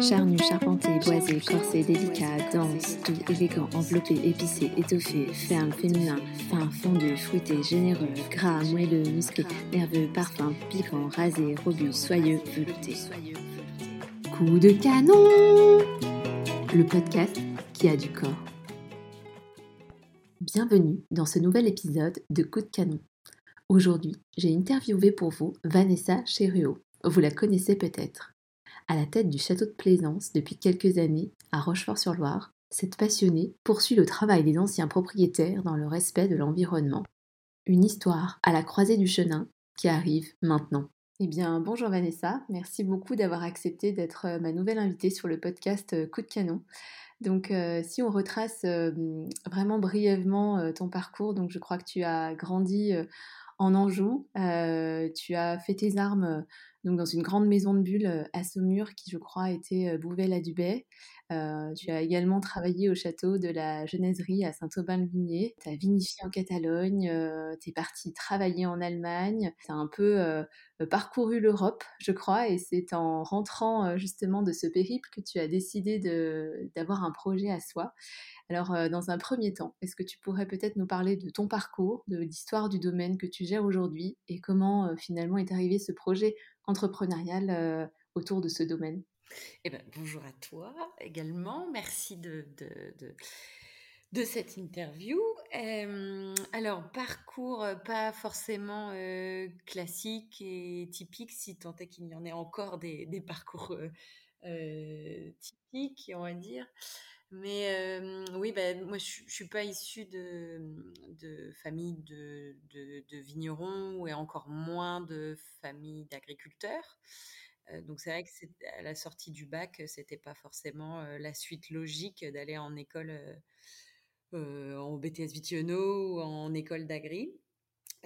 Charnu, charpenté, boisé, corsé, délicat, dense, doux, élégant, enveloppé, épicé, étoffé, ferme, féminin, fin, fondu, fruité, généreux, gras, moelleux, musclé, nerveux, parfum, piquant, rasé, robuste, soyeux, velouté. Coup de canon Le podcast qui a du corps. Bienvenue dans ce nouvel épisode de Coup de canon. Aujourd'hui, j'ai interviewé pour vous Vanessa Cheruot. Vous la connaissez peut-être. À la tête du château de Plaisance depuis quelques années, à Rochefort-sur-Loire, cette passionnée poursuit le travail des anciens propriétaires dans le respect de l'environnement. Une histoire à la croisée du chenin qui arrive maintenant. Eh bien, bonjour Vanessa, merci beaucoup d'avoir accepté d'être euh, ma nouvelle invitée sur le podcast euh, Coup de canon. Donc, euh, si on retrace vraiment brièvement ton parcours, donc je crois que tu as grandi en Anjou, tu as fait tes armes donc dans une grande maison de bulles euh, à Saumur qui, je crois, était euh, Bouvet-la-Dubay. Euh, tu as également travaillé au château de la Genèserie à Saint-Aubin-le-Vigné. Tu as vinifié en Catalogne, tu es parti travailler en Allemagne. Tu as un peu parcouru l'Europe, je crois, et c'est en rentrant justement de ce périple que tu as décidé d'avoir un projet à soi. Alors, dans un premier temps, est-ce que tu pourrais peut-être nous parler de ton parcours, de l'histoire du domaine que tu gères aujourd'hui et comment finalement est arrivé ce projet entrepreneurial autour de ce domaine eh ben, bonjour à toi également. Merci de, de, de, cette interview. alors, parcours pas forcément classique et typique, si tant est qu'il y en ait encore des, des parcours typiques, on va dire. Mais oui, ben, moi, je ne suis pas issue de, famille de, vignerons et encore moins de famille d'agriculteurs. donc, c'est vrai que à la sortie du bac, c'était pas forcément la suite logique d'aller en école, en BTS Vitiono ou en école d'agri.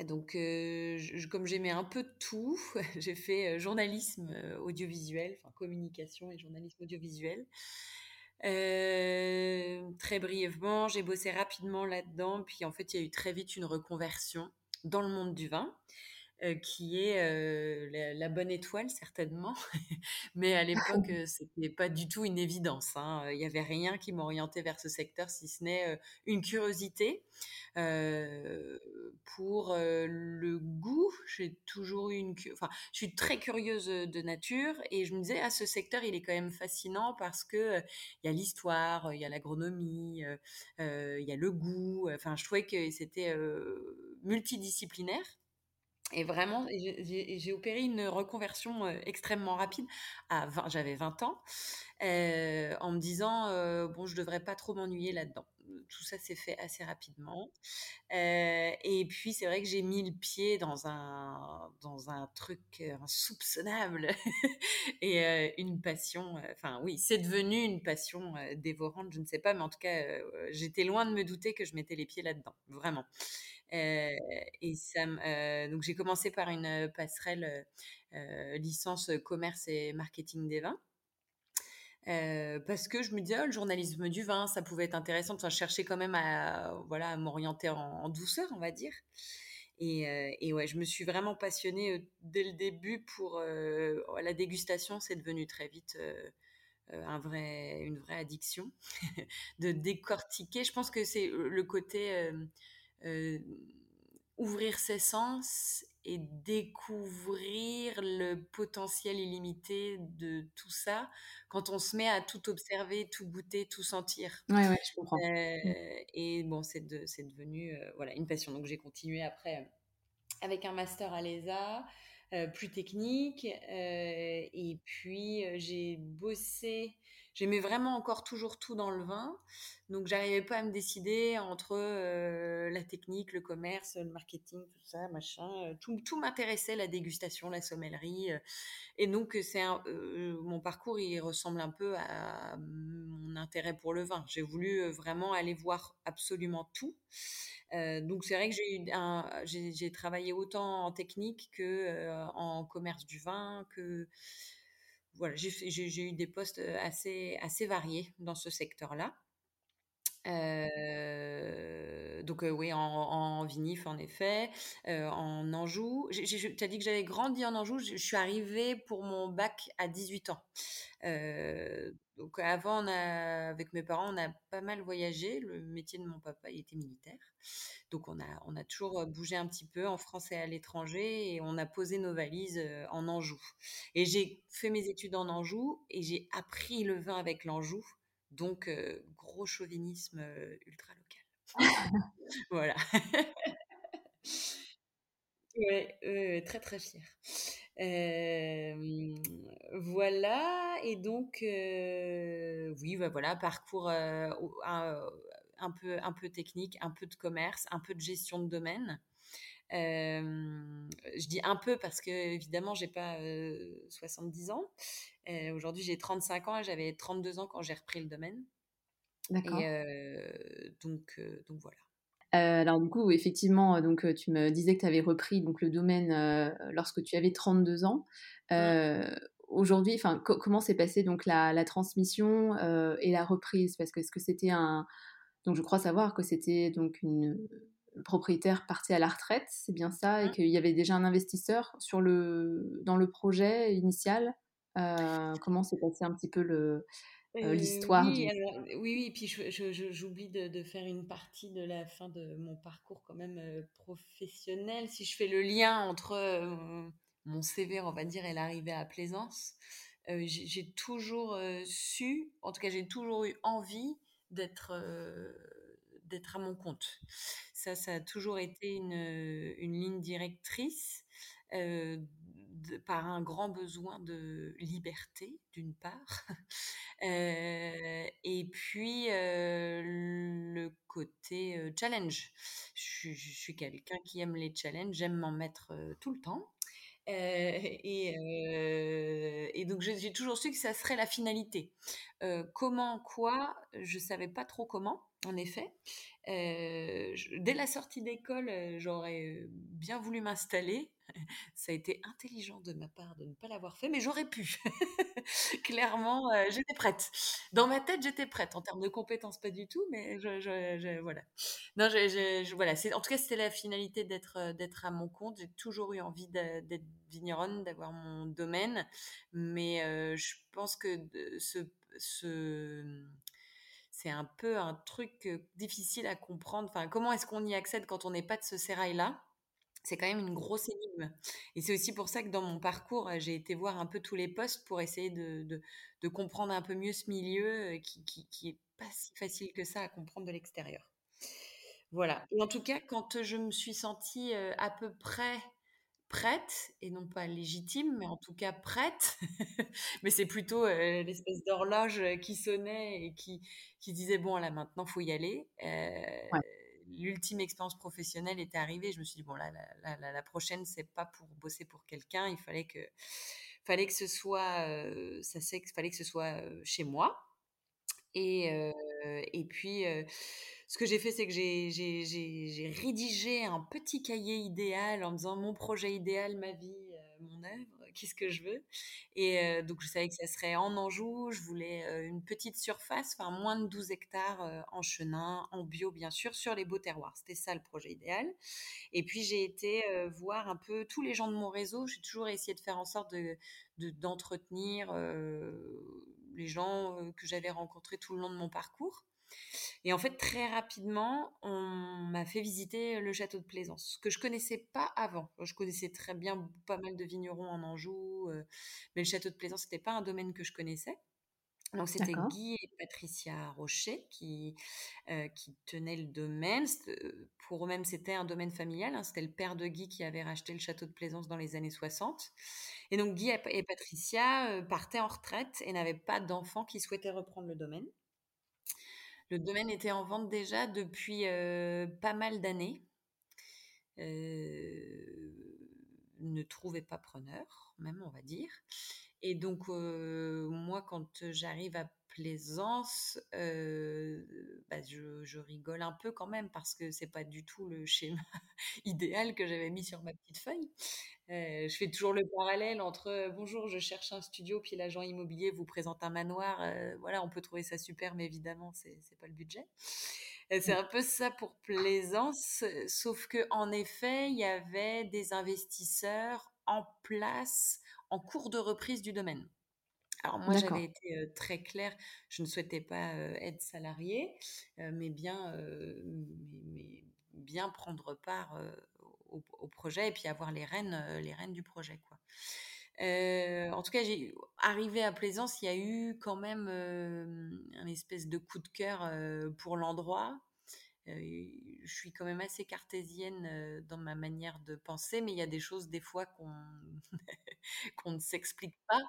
Donc, comme j'aimais un peu tout, j'ai fait journalisme audiovisuel, enfin communication et journalisme audiovisuel. Euh, très brièvement, j'ai bossé rapidement là-dedans, puis en fait, il y a eu très vite une reconversion dans le monde du vin. Euh, qui est euh, la, bonne étoile certainement, mais à l'époque c'était pas du tout une évidence. Hein. Il n'y avait rien qui m'orientait vers ce secteur si ce n'est une curiosité pour le goût. J'ai toujours eu une, enfin, je suis très curieuse de nature et je me disais ah ce secteur il est quand même fascinant parce que il y a l'histoire, il y a l'agronomie, il y a le goût. Enfin, je trouvais que c'était multidisciplinaire. Et vraiment, j'ai opéré une reconversion extrêmement rapide. J'avais 20 ans, en me disant bon, je devrais pas trop m'ennuyer là-dedans. Tout ça s'est fait assez rapidement. et puis, c'est vrai que j'ai mis le pied dans un, dans un truc insoupçonnable et une passion. Enfin, oui, c'est devenu une passion dévorante, je ne sais pas, mais en tout cas, j'étais loin de me douter que je mettais les pieds là-dedans, vraiment. Euh, et euh, donc j'ai commencé par une passerelle euh, licence commerce et marketing des vins. parce que je me disais, oh, le journalisme du vin, ça pouvait être intéressant. Enfin, je cherchais quand même à, voilà, m'orienter en, douceur, on va dire. Et, ouais, je me suis vraiment passionnée dès le début pour la dégustation. C'est devenu très vite un vrai, une vraie addiction de décortiquer. Je pense que c'est le côté ouvrir ses sens et découvrir le potentiel illimité de tout ça quand on se met à tout observer, tout goûter, tout sentir. Ouais, ouais, je comprends. Euh, mmh. Et bon, c'est de, devenu euh, voilà, une passion. Donc j'ai continué après avec un master à l'ESA, plus technique. et puis j'ai bossé j'aimais vraiment encore toujours tout dans le vin. Donc, j'arrivais pas à me décider entre euh, la technique, le commerce, le marketing, tout ça, machin. Euh, tout, m'intéressait, la dégustation, la sommellerie. Euh. et donc, c'est mon parcours, il ressemble un peu à mon intérêt pour le vin. J'ai voulu vraiment aller voir absolument tout. donc, c'est vrai que j'ai, travaillé autant en technique que en commerce du vin, que voilà, j'ai eu des postes assez, assez variés dans ce secteur-là. Heu, donc, oui, en vinif, en effet, en Anjou. Tu as dit que j'avais grandi en Anjou, je suis arrivée pour mon bac à 18 ans. Heu, donc avant, avec mes parents, on a pas mal voyagé. Le métier de mon papa, il était militaire. Donc on a on a toujours, bougé un petit peu en France et à l'étranger et on a posé nos valises, en Anjou. Et j'ai fait mes études en Anjou et j'ai appris le vin avec l'Anjou. Donc, gros chauvinisme, ultra local. Voilà. Ouais, ouais, très, très fière. Hem, voilà et donc, oui, bah, voilà, parcours, un, peu un peu technique, un peu de commerce, un peu de gestion de domaine. Hem, je dis un peu parce qu'évidemment, j'ai pas, heu, 70 ans. Heu, aujourd'hui, j'ai 35 ans et j'avais 32 ans quand j'ai repris le domaine. D'accord. heu, donc, donc voilà. Alors du coup, effectivement, donc, tu me disais que tu avais repris donc le domaine, lorsque tu avais 32 ans. Aujourd'hui, enfin, co comment s'est passée donc la la transmission, et la reprise? Parce que est-ce que c'était un donc je crois savoir que c'était donc une, le propriétaire parti à la retraite, c'est bien ça? Et Mmh. qu'il y avait déjà un investisseur sur le dans le projet initial? Heu, comment s'est passé un petit peu le, Heu, l'histoire oui, du oui, puis j'oublie de de faire une partie de la fin de mon parcours quand même, professionnel. Si je fais le lien entre, mon CV, on va dire, et l'arrivée à Plaisance, j'ai toujours, su, en tout cas, j'ai toujours eu envie d'être, heu, d'être à mon compte. Ça, ça a toujours été une, heu, une ligne directrice, de par un grand besoin de liberté, d'une part. Et puis, le côté, challenge. Je suis quelqu'un qui aime les challenges, j'aime m'en mettre, tout le temps. Heu et heu et donc j'ai toujours su que ça serait la finalité. Heu, comment, quoi, je savais pas trop comment, en effet. Dès la sortie d'école, j'aurais, bien voulu m'installer. Ça a été intelligent de ma part de ne pas l'avoir fait, mais j'aurais pu. Clairement, heu, j'étais prête. Dans ma tête, j'étais prête. En termes de compétences, pas du tout, mais je voilà. Non, je voilà, en tout cas, c'était la finalité d'être, heu, d'être à mon compte. J'ai toujours eu envie d'être vigneronne, d'avoir mon domaine, mais heu, je pense que ce ce, c'est un peu un truc, difficile à comprendre. Enfin, comment est-ce qu'on y accède quand on n'est pas de ce sérail-là? C'est quand même une grosse énigme et c'est aussi pour ça que dans mon parcours, heu, j'ai été voir un peu tous les postes pour essayer de comprendre un peu mieux ce milieu, heu, qui qui est pas si facile que ça à comprendre de l'extérieur. Voilà et en tout cas, quand, je me suis sentie, à peu près prête et non pas légitime, mais en tout cas prête, mais c'est plutôt, l'espèce d'horloge, qui sonnait et qui qui disait: «Bon là maintenant, faut y aller». Ouais, l'ultime expérience professionnelle était arrivée. Je me suis dit: «Bon la la la prochaine, c'est pas pour bosser pour quelqu'un, il fallait que fallait que ce soit, heu, ça c'est fallait que ce soit, heu, chez moi». Et heu et puis, ce que j'ai fait, c'est que j'ai rédigé un petit cahier idéal en me disant: «Mon projet idéal, ma vie, mon œuvre, qu'est-ce que je veux?» et heu, donc je savais que ça serait en Anjou. Je voulais, une petite surface, enfin moins de 12 hectares, en chenin, en bio bien sûr, sur les beaux terroirs. C'était ça le projet idéal et puis j'ai été, voir un peu tous les gens de mon réseau. J'ai toujours essayé de faire en sorte de de d'entretenir, les gens, que j'avais rencontrés tout le long de mon parcours et en fait, très rapidement, on m'a fait visiter le château de Plaisance, que je connaissais pas avant. Je connaissais très bien pas mal de vignerons en Anjou, mais le château de Plaisance, c'était pas un domaine que je connaissais. Donc c'était. Guy et Patricia Rocher qui, tenaient le domaine. Pour eux-mêmes, c'était un domaine familial, hein. C'était le père de Guy qui avait racheté le château de Plaisance dans les années 60 et donc Guy et Patricia, partaient en retraite et n'avaient pas d'enfants qui souhaitaient reprendre le domaine. Le domaine était en vente déjà depuis, heu, pas mal d'années. Heu, ne trouvait pas preneur, même, on va dire et donc heu, moi, quand j'arrive à Plaisance, bah, je, je, rigole un peu quand même parce que c'est pas du tout le schéma idéal que j'avais mis sur ma petite feuille. Euh, je fais toujours le parallèle entre bonjour, je cherche un studio, puis l'agent immobilier vous présente un manoir. Euh, voilà, on peut trouver ça super, mais évidemment, c'est n'est pas le budget. c'est un peu ça pour Plaisance, sauf que en effet, il y avait des investisseurs en place en cours de reprise du domaine. Alors moi, j'avais été très claire, je ne souhaitais pas être salariée, mais bien, mais, bien prendre part au, projet et puis avoir les rênes, les rênes du projet. Quoi. en tout cas, j'ai arrivé à Plaisance, il y a eu quand même un espèce de coup de cœur pour l'endroit. Je suis quand même assez cartésienne dans ma manière de penser, mais il y a des choses des fois qu'on qu'on ne s'explique pas,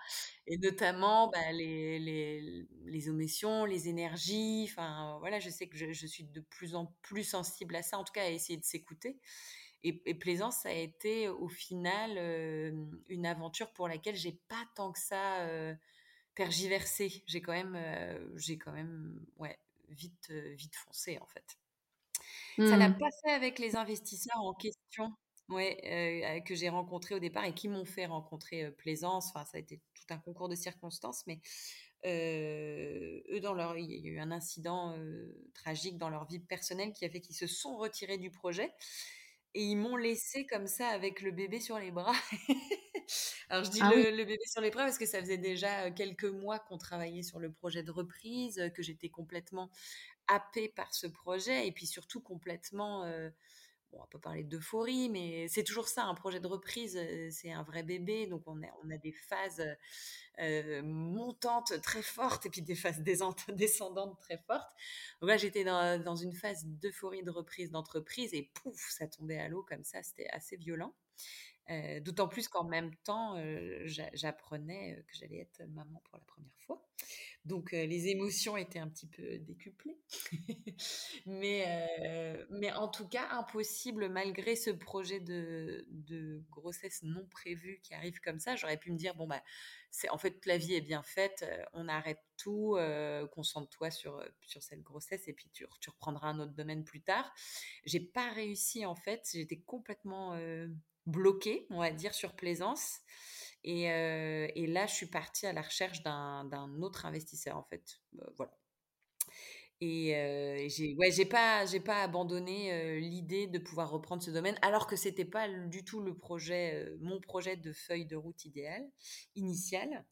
et notamment bah, les, les, les, émotions, les énergies. Enfin, voilà, je sais que je, suis de plus en plus sensible à ça, en tout cas à essayer de s'écouter. Et, et, Plaisance, ça a été au final une aventure pour laquelle j'ai pas tant que ça euh, tergiversé. J'ai quand même, j'ai quand même, ouais, vite, vite foncé en fait. Ça l'a mmh. pas fait avec les investisseurs en question. Ouais, que j'ai rencontré au départ et qui m'ont fait rencontrer Plaisance. Enfin, ça a été tout un concours de circonstances, mais eux, dans leur, il y a eu un incident tragique dans leur vie personnelle qui a fait qu'ils se sont retirés du projet et ils m'ont laissé comme ça avec le bébé sur les bras. Alors je dis ah le, le, bébé sur les bras parce que ça faisait déjà quelques mois qu'on travaillait sur le projet de reprise, que j'étais complètement happée par ce projet et puis surtout complètement on va pas parler d'euphorie, mais c'est toujours ça, un projet de reprise, euh, c'est un vrai bébé, donc on a, on a des phases euh, montantes très fortes et puis des phases descendantes très fortes. Donc là, j'étais dans, une phase d'euphorie de reprise d'entreprise et pouf, ça tombait à l'eau comme ça, c'était assez violent. D'autant plus qu'en même temps, j'apprenais que j'allais être maman pour la première fois. Donc les émotions étaient un petit peu décuplées. mais, mais en tout cas, impossible, malgré ce projet de, de, grossesse non prévue qui arrive comme ça, j'aurais pu me dire, bon, bah, c'est, en fait, la vie est bien faite, on arrête tout, concentre-toi sur, sur cette grossesse et puis tu, tu, reprendras un autre domaine plus tard. J'ai pas réussi, en fait, j'étais complètement bloquée, on va dire, sur Plaisance. Et, et, là, je suis partie à la recherche d'un autre investisseur, en fait. voilà. Et euh, j'ai ouais, j'ai pas j'ai pas abandonné l'idée de pouvoir reprendre ce domaine alors que c'était pas du tout le projet mon projet de feuille de route idéale initiale.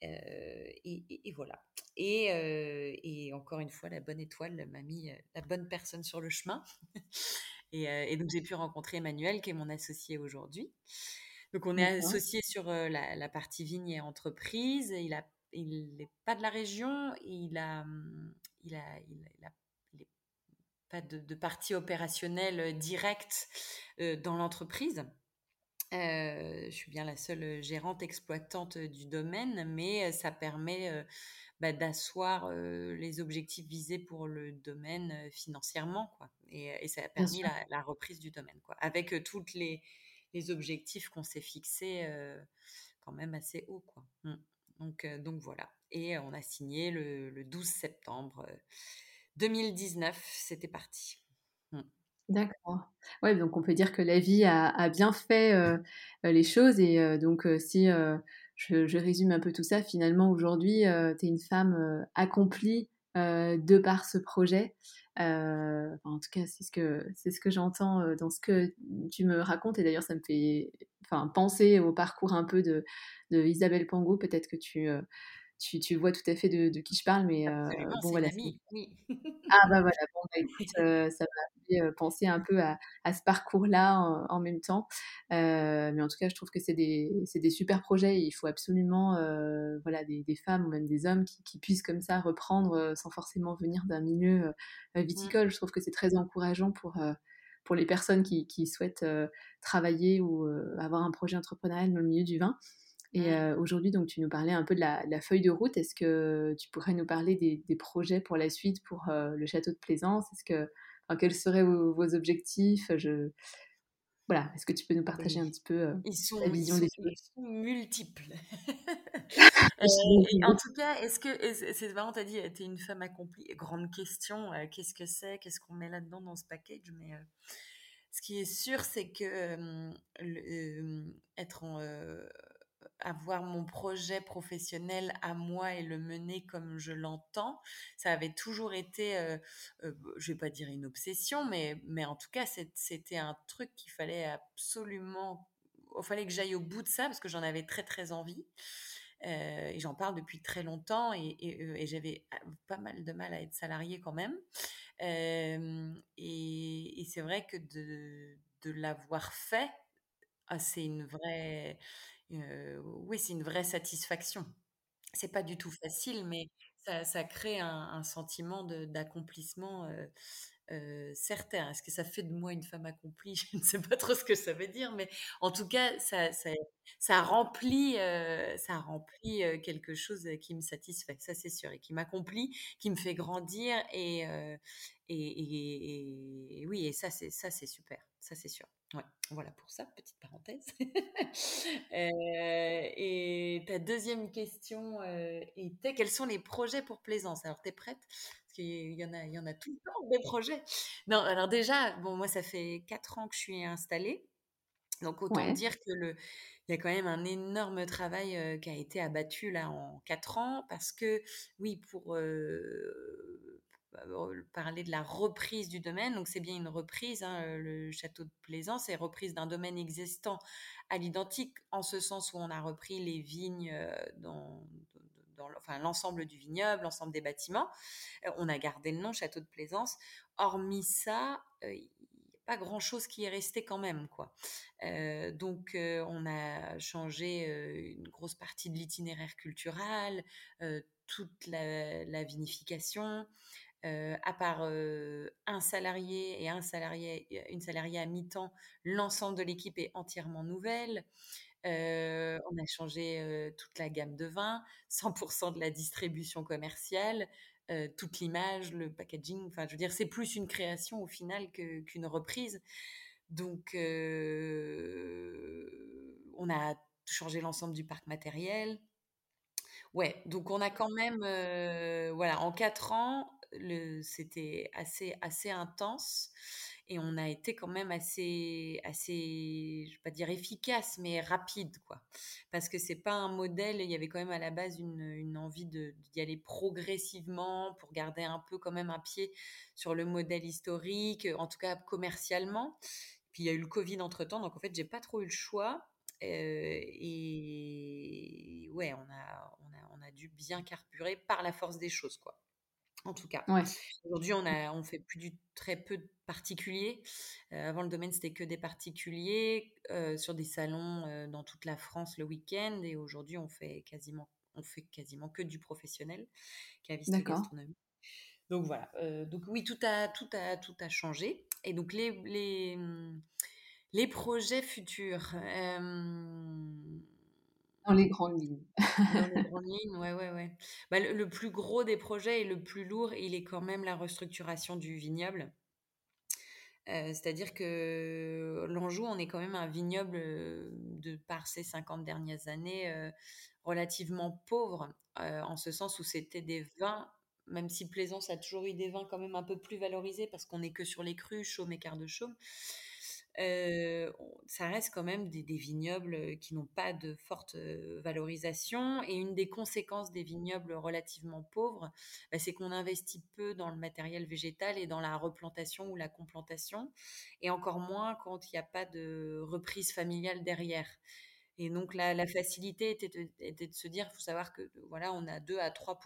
Et, et, voilà. Et, et, encore une fois, la bonne étoile m'a mis la bonne personne sur le chemin. Et, donc j'ai pu rencontrer Emmanuel qui est mon associé aujourd'hui. Donc, on est associé sur la, partie vigne et entreprise. Il n'est il pas de la région. Il a, il a, il a, pas de, partie opérationnelle directe dans l'entreprise. je suis bien la seule gérante exploitante du domaine, mais ça permet bah, d'asseoir les objectifs visés pour le domaine financièrement, quoi. Et, ça a permis la, la, reprise du domaine, quoi, avec toutes les, les objectifs qu'on s'est fixés quand même assez haut. Quoi. Mmh. Donc, donc voilà. Et on a signé le, 12 septembre 2019. C'était parti. Mmh. D'accord. Ouais, donc on peut dire que la vie a, bien fait les choses. Et donc, si je, résume un peu tout ça, finalement, aujourd'hui, tu es une femme accomplie de par ce projet. Euh, en tout cas, c'est ce que ce que j'entends euh, dans ce que tu me racontes. Et d'ailleurs, ça me fait penser au parcours un peu de, de Isabelle Pango. Peut-être que tu euh, tu, tu, vois tout à fait de, de qui je parle, mais bon voilà. oui. ah bah voilà, bon, bah, écoute, ça m'a fait penser un peu à, à ce parcours-là en, même temps. mais en tout cas, je trouve que c'est des, des, super projets. il faut absolument voilà, des, des, femmes ou même des hommes qui, qui puissent comme ça reprendre sans forcément venir d'un milieu mmh. viticole. Je trouve que c'est très encourageant pour pour les personnes qui, qui souhaitent travailler ou avoir un projet entrepreneurial dans le milieu du vin. Et mmh. aujourd'hui, donc, tu nous parlais un peu de la, feuille de route. Est-ce que tu pourrais nous parler des, projets pour la suite pour le château de Plaisance? Est-ce que, quels seraient vos, objectifs? Je... voilà, est-ce que tu peux nous partager un petit peu ils sont, ta vision des choses? ils sont multiples. en tout cas, est-ce que c'est marrant, as dit, tu es une femme accomplie. Grande question, qu'est-ce que c'est, qu'est-ce qu'on met là-dedans dans ce package? Mais ce qui est sûr, c'est que être en, avoir mon projet professionnel à moi et le mener comme je l'entends, ça avait toujours été, euh, euh, je vais pas dire une obsession, mais, mais en tout cas, c'était un truc qu'il fallait absolument, il fallait que j'aille au bout de ça parce que j'en avais très très envie. Euh, et j'en parle depuis très longtemps et, et, j'avais pas mal de mal à être salariée quand même. et, et c'est vrai que de, de l'avoir fait, ah, c'est une vraie, oui, c'est une vraie satisfaction. C'est pas du tout facile, mais ça, crée un, sentiment d'accomplissement certain. Est-ce que ça fait de moi une femme accomplie? Je ne sais pas trop ce que ça veut dire, mais en tout cas, ça, remplit, ça remplit quelque chose qui me satisfait, ça c'est sûr, et qui m'accomplit, qui me fait grandir, et, oui, et ça c'est super, ça c'est sûr. Ouais, voilà pour ça, petite parenthèse. Euh, et ta deuxième question euh, était quels sont les projets pour Plaisance? Alors, tu es prête? Parce qu'il y en a, il y en a tout le temps des projets. Non, alors déjà, bon, moi, ça fait quatre ans que je suis installée. Donc, autant dire que le, il y a quand même un énorme travail euh, qui a été abattu là en quatre ans parce que, oui, pour parler de la reprise du domaine. Donc c'est bien une reprise, hein, euh, le château de Plaisance est reprise d'un domaine existant à l'identique, en ce sens où on a repris les vignes euh, dans, enfin, l'ensemble du vignoble, l'ensemble des bâtiments. Euh, on a gardé le nom château de Plaisance. Hormis ça, pas grand-chose qui est resté quand même. quoi. donc on a changé une grosse partie de l'itinéraire culturel, toute la vinification. Euh, à part euh, un salarié et un salarié, une salariée à mi-temps, l'ensemble de l'équipe est entièrement nouvelle. Euh, on a changé toute la gamme de vins, 100% de la distribution commerciale, toute l'image, le packaging. Enfin, je veux dire, c'est plus une création au final qu'une reprise. Donc, on a changé l'ensemble du parc matériel. Ouais, donc on a quand même, voilà, en quatre ans, c'était assez, assez intense et on a été quand même assez, assez, je vais pas dire efficace, mais rapide, quoi. Parce que c'est pas un modèle, il y avait quand même à la base une, envie d'y aller progressivement pour garder un peu quand même un pied sur le modèle historique, en tout cas commercialement. Puis il y a eu le Covid entre temps, donc en fait, j'ai pas trop eu le choix. Euh, et ouais, on a, on, a, on a dû bien carburer par la force des choses, quoi en tout cas. Aujourd'hui, on a, on fait plus du très peu de particuliers. Euh, avant, le domaine c'était que des particuliers euh, sur des salons euh, dans toute la France le week-end, et aujourd'hui, on fait quasiment, on fait quasiment que du professionnel, caviste gastronomie. Donc voilà. donc oui, tout a, tout a, tout a changé. Et donc les, les, les projets futurs. Dans les grandes lignes. Dans les grandes lignes, ouais, ouais, ouais. Bah, le, plus gros des projets et le plus lourd, il est quand même la restructuration du vignoble. Euh, c'est-à-dire que l'Anjou, on est quand même un vignoble euh, de par ces 50 dernières années euh, relativement pauvre, en ce sens où c'était des vins, même si Plaisance a toujours eu des vins quand même un peu plus valorisés parce qu'on n'est que sur les crus, chaume et quart de chaume ça reste quand même des, vignobles qui n'ont pas de forte valorisation. Et une des conséquences des vignobles relativement pauvres, bah, c'est qu'on investit peu dans le matériel végétal et dans la replantation ou la complantation, et encore moins quand il n'y a pas de reprise familiale derrière. Et donc la, facilité était de, était de, se dire, il faut savoir que voilà, on a 2 à 3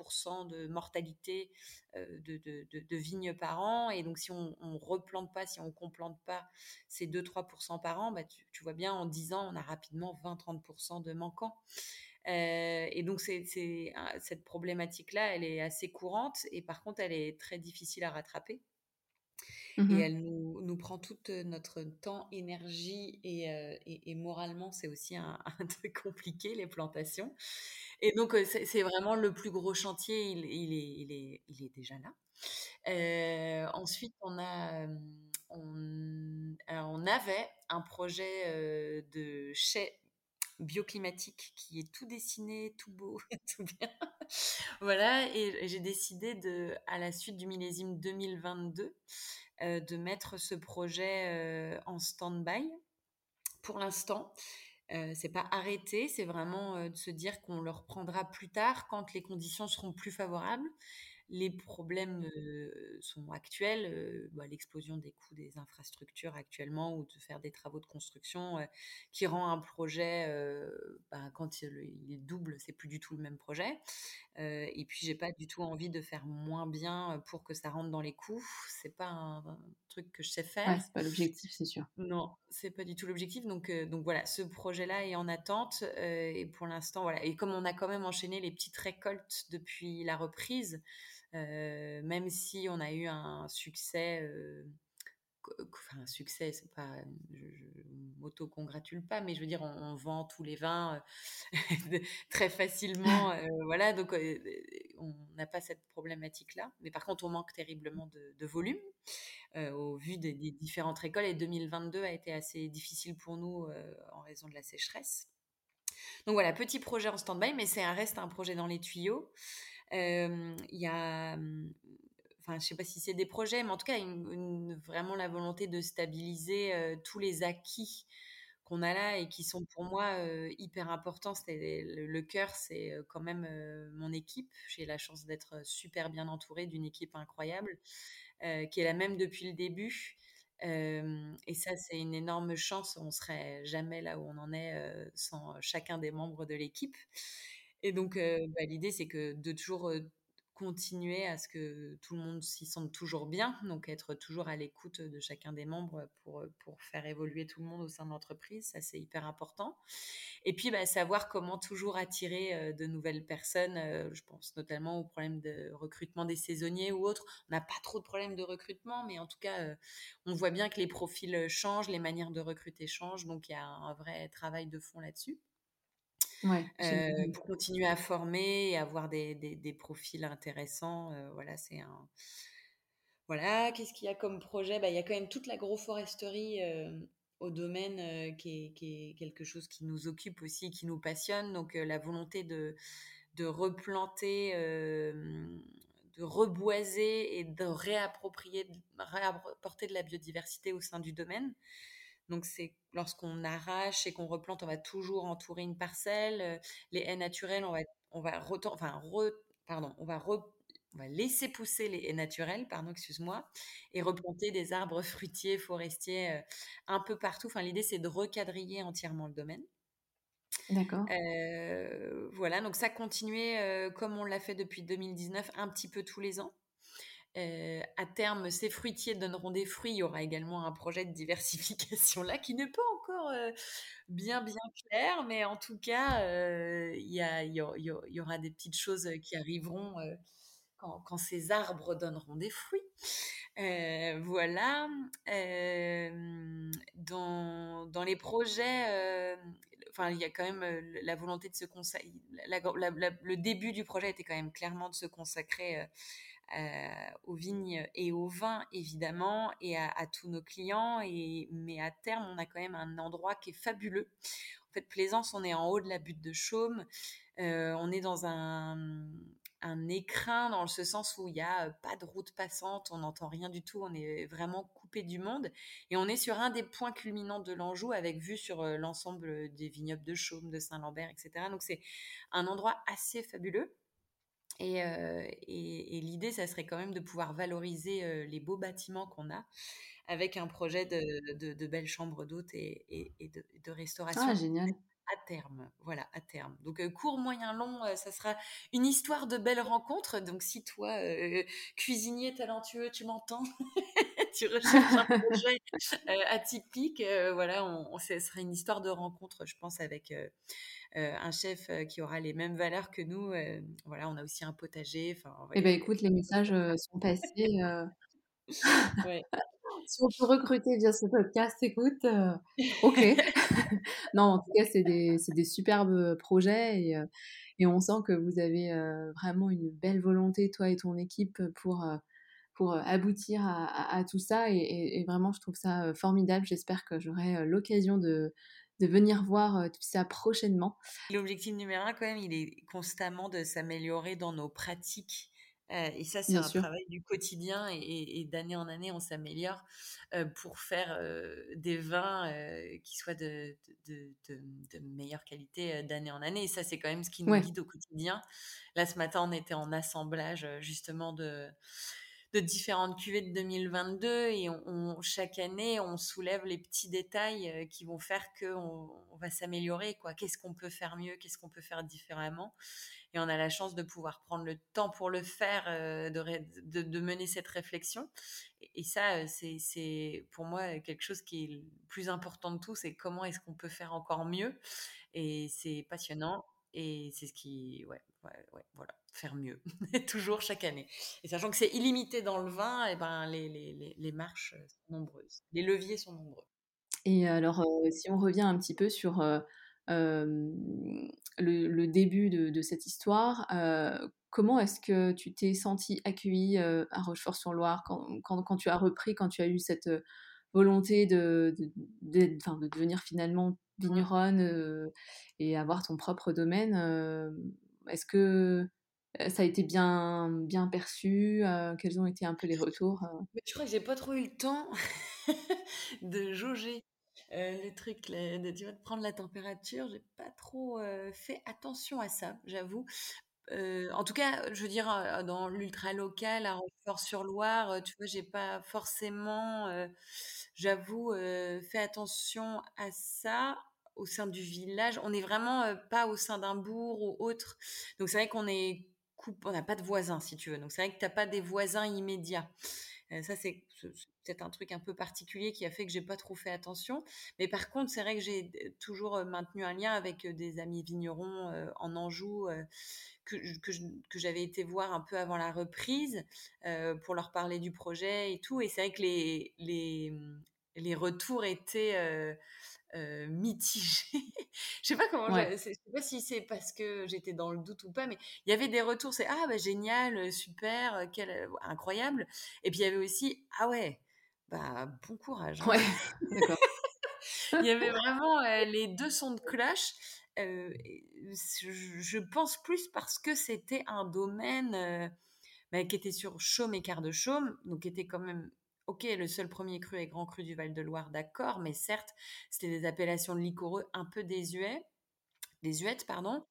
de mortalité euh, de, de, vignes par an. Et donc si on ne replante pas, si on ne complante pas ces 2-3 par an, bah, tu, vois bien, en 10 ans, on a rapidement 20-30 de manquants. Euh, et donc c'est, cette problématique-là, elle est assez courante et par contre, elle est très difficile à rattraper. Mmh et elle nous, nous, prend tout notre temps, énergie et, et, moralement, c'est aussi un, truc compliqué, les plantations. Et donc, c'est vraiment le plus gros chantier, il, il, est, il, est, il est, déjà là. ensuite, on a on, on avait un projet de chai bioclimatique qui est tout dessiné, tout beau, tout bien. voilà, et, j'ai décidé de, à la suite du millésime 2022, de mettre ce projet en stand-by pour l'instant. Euh, c'est pas arrêté, c'est vraiment de se dire qu'on le reprendra plus tard quand les conditions seront plus favorables. Les problèmes sont actuels, bah, l'explosion des coûts des infrastructures actuellement ou de faire des travaux de construction qui rend un projet, bah, quand il, est double, c'est plus du tout le même projet. et puis j'ai pas du tout envie de faire moins bien pour que ça rentre dans les coûts. C'est pas un, truc que je sais faire. Ouais, c'est pas l'objectif, c'est sûr. Non, c'est pas du tout l'objectif. Donc, donc voilà, ce projet-là est en attente. et pour l'instant, voilà. Et comme on a quand même enchaîné les petites récoltes depuis la reprise, même si on a eu un succès, euh, enfin un succès, pas, je, m'auto-congratule pas, mais je veux dire, on, vend tous les vins euh, très facilement, voilà, donc on n'a pas cette problématique-là. Mais par contre, on manque terriblement de, volume au vu des, des, différentes récoltes. Et 2022 a été assez difficile pour nous en raison de la sécheresse. Donc voilà, petit projet en stand-by, mais c'est un reste un projet dans les tuyaux. Il y a, enfin, je sais pas si c'est des projets, mais en tout cas, vraiment la volonté de stabiliser tous les acquis qu'on a là et qui sont pour moi hyper importants. C'était le, cœur, c'est quand même mon équipe. J'ai la chance d'être super bien entourée d'une équipe incroyable qui est la même depuis le début. et ça, c'est une énorme chance. On serait jamais là où on en est sans chacun des membres de l'équipe. Et donc, bah, l'idée, c'est que de toujours continuer à ce que tout le monde s'y sente toujours bien, donc être toujours à l'écoute de chacun des membres pour, pour faire évoluer tout le monde au sein de l'entreprise, ça c'est hyper important. Et puis bah, savoir comment toujours attirer de nouvelles personnes, je pense notamment au problème de recrutement des saisonniers ou autres. On n'a pas trop de problèmes de recrutement, mais en tout cas, on voit bien que les profils changent, les manières de recruter changent, donc il y a un vrai travail de fond là-dessus. Euh, pour continuer à former et avoir des, des, profils intéressants. Euh, voilà, c'est un. Voilà, qu'est-ce qu'il y a comme projet? Bah, Il y a quand même toute l'agroforesterie euh, au domaine qui est, qui, est, quelque chose qui nous occupe aussi, qui nous passionne. Donc, la volonté de, de replanter, de reboiser et de réapproprier, de réapporter de la biodiversité au sein du domaine. Donc, c'est lorsqu'on arrache et qu'on replante, on va toujours entourer une parcelle. Euh, les haies naturelles, on va, on va, enfin, pardon, on va, on va laisser pousser les haies naturelles, pardon, excuse-moi, et replanter des arbres fruitiers, forestiers euh, un peu partout. Enfin, l'idée, c'est de recadrer entièrement le domaine. D'accord. Euh, voilà, donc ça continuer comme on l'a fait depuis 2019, un petit peu tous les ans. Euh, à terme, ces fruitiers donneront des fruits. Il y aura également un projet de diversification là qui n'est pas encore euh, bien bien clair, mais en tout cas, euh, il y, aura des petites choses qui arriveront quand, ces arbres donneront des fruits. voilà. Dans, les projets, enfin, il y a quand même la volonté de se consacrer. le début du projet était quand même clairement de se consacrer euh, aux vignes et aux vins évidemment et à, tous nos clients. Et, mais à terme, on a quand même un endroit qui est fabuleux. En fait, Plaisance, on est en haut de la butte de Chaume. Euh, on est dans un, un écrin dans ce sens où il n'y a pas de route passante, on n'entend rien du tout, on est vraiment coupé du monde. Et on est sur un des points culminants de l'Anjou avec vue sur euh, l'ensemble des vignobles de Chaume, de Saint-Lambert, etc. Donc c'est un endroit assez fabuleux. Euh, et, et, l'idée, ça serait quand même de pouvoir valoriser euh, les beaux bâtiments qu'on a avec un projet de, de, belles chambres d'hôtes et, et, de, de, restauration. Ah, génial. À terme, voilà, à terme. Donc euh, court, moyen, long, ça sera une histoire de belles rencontres. Donc si toi, cuisinier talentueux, tu m'entends, tu recherches un projet atypique, voilà, on, on, ce sera une histoire de rencontre, je pense, avec euh, un chef euh, qui aura les mêmes valeurs que nous. Euh, voilà, on a aussi un potager. Eh ben, écoute, les messages sont passés. si on peut recruter via ce podcast, écoute, ok. non, en tout cas, c'est des, des, superbes projets et, et, on sent que vous avez vraiment une belle volonté, toi et ton équipe, pour pour aboutir à, tout ça. Et, vraiment, je trouve ça formidable. J'espère que j'aurai l'occasion de, de venir voir tout ça prochainement. L'objectif numéro un, quand même, il est constamment de s'améliorer dans nos pratiques euh, et ça, c'est un travail du quotidien et, d'année en année, on s'améliore euh, pour faire euh, des vins qui soient de, de, de, meilleure qualité d'année en année. Et ça, c'est quand même ce qui nous guide au quotidien. Là, ce matin, on était en assemblage justement de, de différentes cuvées de 2022 et on, chaque année on soulève les petits détails qui vont faire qu'on on va s'améliorer qu'est-ce qu'on peut faire mieux qu'est-ce qu'on peut faire différemment? Et on a la chance de pouvoir prendre le temps pour le faire, euh, de, de, mener cette réflexion. Et, ça, euh, c'est pour moi quelque chose qui est le plus important de tout, c'est comment est-ce qu'on peut faire encore mieux. Et c'est passionnant. Et c'est ce qui, ouais, ouais, ouais, voilà, faire mieux, toujours chaque année. Et sachant que c'est illimité dans le vin, et eh ben les, les, les, marches sont nombreuses, les leviers sont nombreux. Et alors, euh, si on revient un petit peu sur le, début de, cette histoire. comment est-ce que tu t'es senti accueilli à Rochefort-sur-Loire quand, tu as repris, quand tu as eu cette volonté de, de, devenir finalement vigneronne et avoir ton propre domaine Est-ce que ça a été bien, bien perçu Quels ont été un peu les retours Je crois que j'ai pas trop eu le temps de jauger euh, les trucs, de, prendre la température, j'ai pas trop euh, fait attention à ça, j'avoue. Euh, en tout cas, je veux dire, dans l'ultra local, à Rochefort-sur-Loire, tu vois, j'ai pas forcément, j'avoue, fait attention à ça au sein du village. On n'est vraiment pas au sein d'un bourg ou autre. Donc c'est vrai qu'on est on n'a pas de voisins, si tu veux. Donc c'est vrai que tu n'as pas des voisins immédiats. Euh, ça, c'est peut-être un truc un peu particulier qui a fait que j'ai pas trop fait attention. Mais par contre, c'est vrai que j'ai euh, toujours euh, maintenu un lien avec des amis vignerons en Anjou que, que, j'avais été voir un peu avant la reprise pour leur parler du projet et tout. Et c'est vrai que les, les, les retours étaient euh, mitigé. je sais pas comment, je sais pas si c'est parce que j'étais dans le doute ou pas, mais il y avait des retours, c'est ah bah génial, euh, super, euh, quel incroyable. Et puis il y avait aussi ah ouais, bah bon courage. Hein. il y avait vraiment les deux sons de cloche. je, pense plus parce que c'était un domaine bah, qui était sur Chaume et quart de Chaume, donc qui était quand même Ok, le seul premier cru est Grand Cru du Val-de-Loire, d'accord, mais certes, c'était des appellations de liquoreux un peu désuets, désuètes, pardon.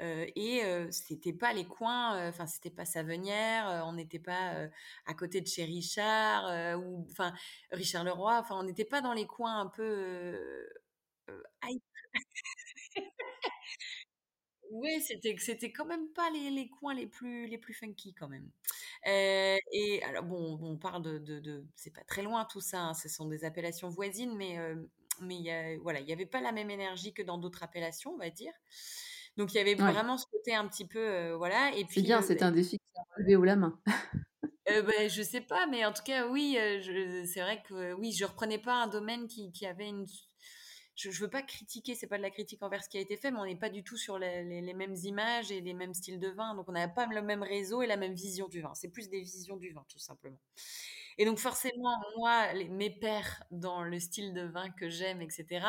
Euh, et euh, c'était pas les coins, euh, enfin c'était pas Savenière, on n'était pas à côté de chez Richard ou enfin Richard Leroy, enfin on n'était pas dans les coins un peu Oui, c'était c'était quand même pas les, les, coins les plus les plus funky quand même. Euh, et alors bon, on parle de, de, de c'est pas très loin tout ça, hein, ce sont des appellations voisines, mais euh, mais il y a, voilà, il y avait pas la même énergie que dans d'autres appellations, on va dire. Donc il y avait vraiment ce côté un petit peu euh, voilà. Et puis c'est bien, c'est un défi qui s'est relevé haut la main. Euh, ben, je sais pas, mais en tout cas, oui, c'est vrai que oui, je reprenais pas un domaine qui, qui avait une je, ne veux pas critiquer, c'est pas de la critique envers ce qui a été fait, mais on n'est pas du tout sur les, mêmes images et les mêmes styles de vin, donc on n'a pas le même réseau et la même vision du vin. C'est plus des visions du vin, tout simplement. Et donc forcément, moi, les, mes pères dans le style de vin que j'aime, etc.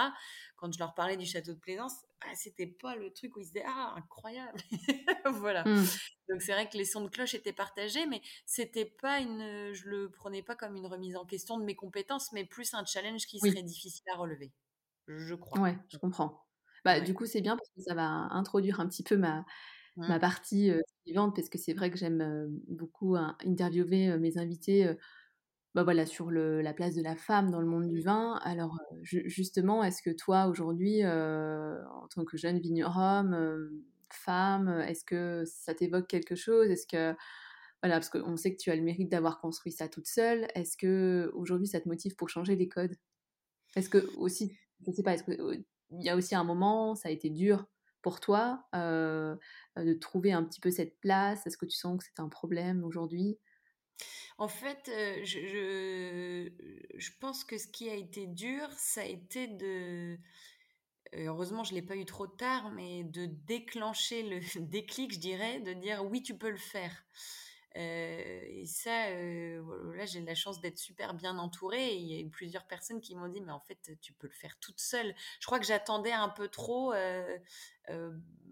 Quand je leur parlais du château de Plaisance, ah, c'était pas le truc où ils se disaient ah incroyable, voilà. Mmh. Donc c'est vrai que les sons de cloche étaient partagés, mais c'était pas une, je le prenais pas comme une remise en question de mes compétences, mais plus un challenge qui serait difficile à relever je crois. Ouais, je comprends. Bah, Du coup, c'est bien parce que ça va introduire un petit peu ma, ma partie suivante, parce que c'est vrai que j'aime beaucoup interviewer mes invités bah, voilà, sur le, la place de la femme dans le monde du vin. Alors, justement, est-ce que toi, aujourd'hui, en tant que jeune vigneronne, femme, est-ce que ça t'évoque quelque chose? Est-ce que voilà, parce qu'on sait que tu as le mérite d'avoir construit ça toute seule. Est-ce que aujourd'hui ça te motive pour changer les codes? Est-ce que aussi je sais pas, est-ce y a aussi un moment, ça a été dur pour toi de trouver un petit peu cette place? Est-ce que tu sens que c'est un problème aujourd'hui? En fait, euh, je, je, pense que ce qui a été dur, ça a été de... Heureusement, je ne l'ai pas eu trop tard, mais de déclencher le déclic, je dirais, de dire oui, tu peux le faire. Et ça, là, j'ai la chance d'être super bien entourée. il y a eu plusieurs personnes qui m'ont dit, mais en fait, tu peux le faire toute seule. Je crois que j'attendais un peu trop.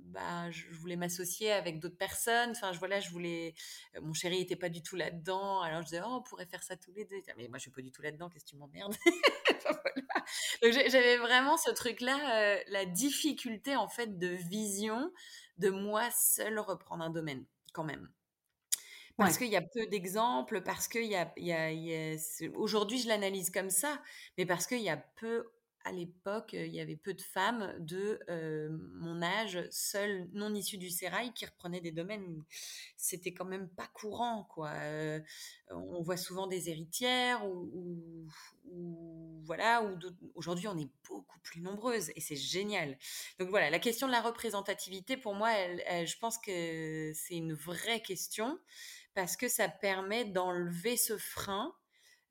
bah, je voulais m'associer avec d'autres personnes. Enfin, je, voilà, je voulais. Mon chéri était pas du tout là-dedans. Alors je disais, oh, on pourrait faire ça tous les deux. Mais moi, je suis pas du tout là-dedans. Qu'est-ce que tu m'emmerdes? J'avais vraiment ce truc-là, la difficulté en fait de vision de moi seule reprendre un domaine, quand même. Parce qu'il y a peu d'exemples, parce qu'il y a, y a, aujourd'hui je l'analyse comme ça, mais parce qu'il y a peu à l'époque, il y avait peu de femmes de mon âge, seules, non issues du sérail, qui reprenaient des domaines. C'était quand même pas courant, quoi. on voit souvent des héritières ou, voilà. Ou aujourd'hui, on est beaucoup plus nombreuses et c'est génial. Donc voilà, la question de la représentativité, pour moi, je pense que c'est une vraie question parce que ça permet d'enlever ce frein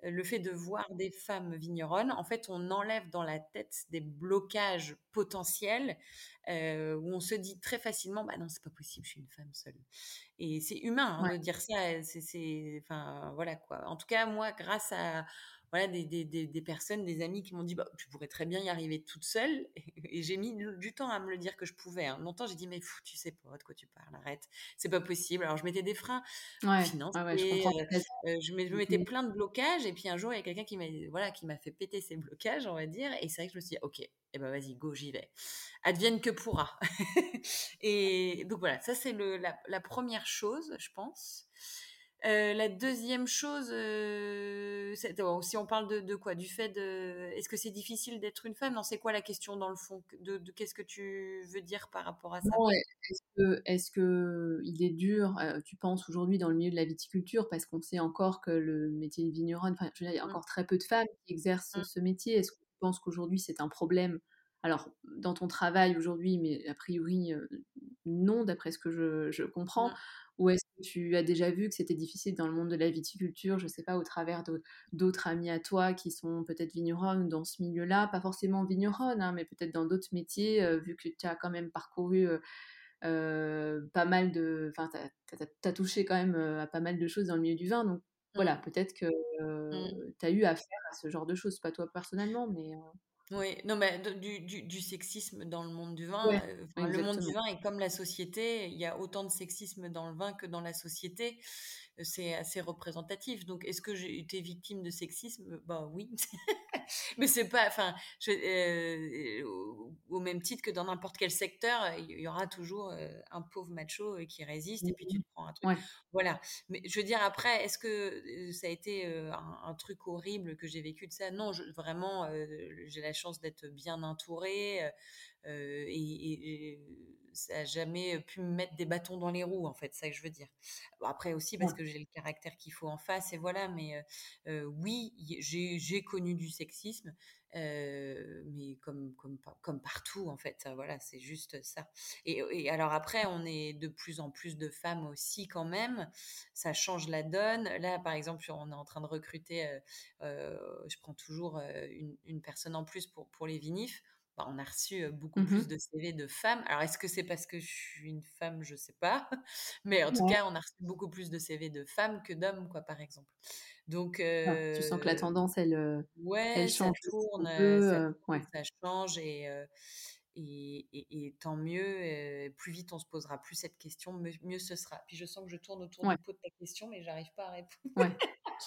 le fait de voir des femmes vigneronnes, en fait, on enlève dans la tête des blocages potentiels euh, où on se dit très facilement, bah non, c'est pas possible, je suis une femme seule. Et c'est humain hein, de dire ça. C'est, enfin, voilà quoi. En tout cas, moi, grâce à voilà, des, des, des, personnes, des amis qui m'ont dit bah, tu pourrais très bien y arriver toute seule. Et, j'ai mis du temps à me le dire que je pouvais. Hein. Longtemps, j'ai dit mais tu sais pas de quoi tu parles, arrête, c'est pas possible. Alors je mettais des freins ouais, financiers, je, euh, je, me, mettais plein de blocages. Et puis un jour, il y a quelqu'un qui m'a voilà, qui m'a fait péter ces blocages, on va dire. Et c'est vrai que je me suis dit ok, eh ben vas-y, go, j'y vais. Advienne que pourra. et donc voilà, ça c'est la, la première chose, je pense. Euh, la deuxième chose, euh, si on parle de, quoi? Du fait de. Est-ce que c'est difficile d'être une femme? Non, c'est quoi la question dans le fond? De, qu'est-ce que tu veux dire par rapport à ça? Est-ce que, est que il est dur, euh, tu penses aujourd'hui dans le milieu de la viticulture, parce qu'on sait encore que le métier de vigneronne, enfin, il y a mmh. encore très peu de femmes qui exercent mmh. ce métier. Est-ce que tu penses qu'aujourd'hui c'est un problème? Alors, dans ton travail aujourd'hui, mais a priori, non, d'après ce que je, comprends. Mmh. Ou est-ce que tu as déjà vu que c'était difficile dans le monde de la viticulture, je ne sais pas, au travers d'autres amis à toi qui sont peut-être vignerons dans ce milieu-là, pas forcément vigneronnes, hein, mais peut-être dans d'autres métiers, vu que tu as quand même parcouru pas mal de... Enfin, tu as, touché quand même à pas mal de choses dans le milieu du vin, donc voilà, mmh. peut-être que mmh. tu as eu affaire à ce genre de choses, pas toi personnellement, mais... Oui, non, mais du, du, du, sexisme dans le monde du vin. Euh, le monde du vin est comme la société. Il y a autant de sexisme dans le vin que dans la société. Euh, c'est assez représentatif. Donc, est-ce que j'ai été victime de sexisme? Bah oui. mais c'est pas. Enfin, euh, au même titre que dans n'importe quel secteur, il y aura toujours un pauvre macho qui résiste et puis tu te prends un truc. Voilà. Mais je veux dire, après, est-ce que ça a été un, truc horrible que j'ai vécu de ça? Non, je, vraiment, j'ai la chance d'être bien entourée et, ça n'a jamais pu me mettre des bâtons dans les roues, en fait, c'est ça que je veux dire. après aussi, parce que j'ai le caractère qu'il faut en face, et voilà, mais oui, j'ai connu du sexisme, mais comme, comme, comme partout, en fait, voilà, c'est juste ça. Et, alors après, on est de plus en plus de femmes aussi, quand même, ça change la donne. Là, par exemple, on est en train de recruter, je prends toujours une, une personne en plus pour, pour les vinifs on a reçu beaucoup mmh plus de CV de femmes. Alors, est-ce que c'est parce que je suis une femme? Je sais pas. Mais en tout cas, on a reçu beaucoup plus de CV de femmes que d'hommes, quoi, par exemple. Donc, tu sens que la tendance, elle, ouais, change. Ça tourne, ça, ouais. ça, change et, et, tant mieux. plus vite on se posera plus cette question, mieux, ce sera. Puis je sens que je tourne autour du pot de ta question, mais j'arrive pas à répondre.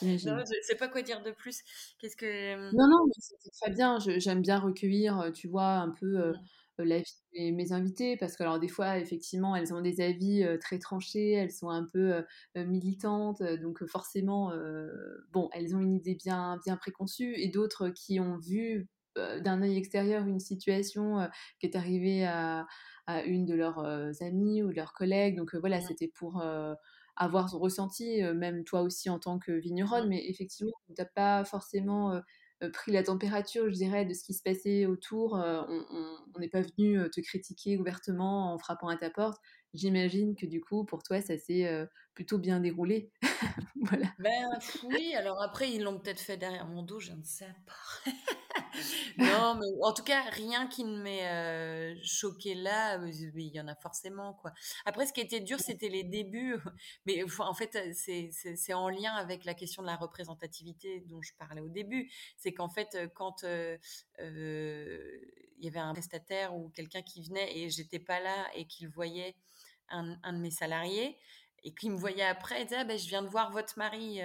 Non, je ne sais pas quoi dire de plus. Qu'est-ce que Non, non, c'est très bien. J'aime bien recueillir, tu vois, un peu mmh. l'avis de mes invités, parce que alors des fois, effectivement, elles ont des avis très tranchés, elles sont un peu militantes, donc forcément, bon, elles ont une idée bien, bien préconçue, et d'autres qui ont vu d'un œil extérieur une situation qui est arrivée à, à, une de leurs amies ou de leurs collègues. Donc voilà, mmh. c'était pour avoir son ressenti, même toi aussi en tant que vigneronne, mmh. mais effectivement, tu n'as pas forcément pris la température, je dirais, de ce qui se passait autour. on n'est pas venu te critiquer ouvertement en frappant à ta porte. j'imagine que du coup, pour toi, ça s'est, plutôt bien déroulé. Voilà. Ben, oui, alors après, ils l'ont peut-être fait derrière mon dos, je ne sais pas. Non, mais en tout cas, rien qui ne m'ait, heu, choquée là, il y en a forcément, quoi. Après, ce qui était dur, c'était les débuts, mais en fait, c'est en lien avec la question de la représentativité dont je parlais au début. C'est qu'en fait, quand, il y avait un prestataire ou quelqu'un qui venait et j'étais pas là et qu'il voyait un un de mes salariés et qu'il me voyait après, il disait: «Ah beh, je viens de voir votre mari»,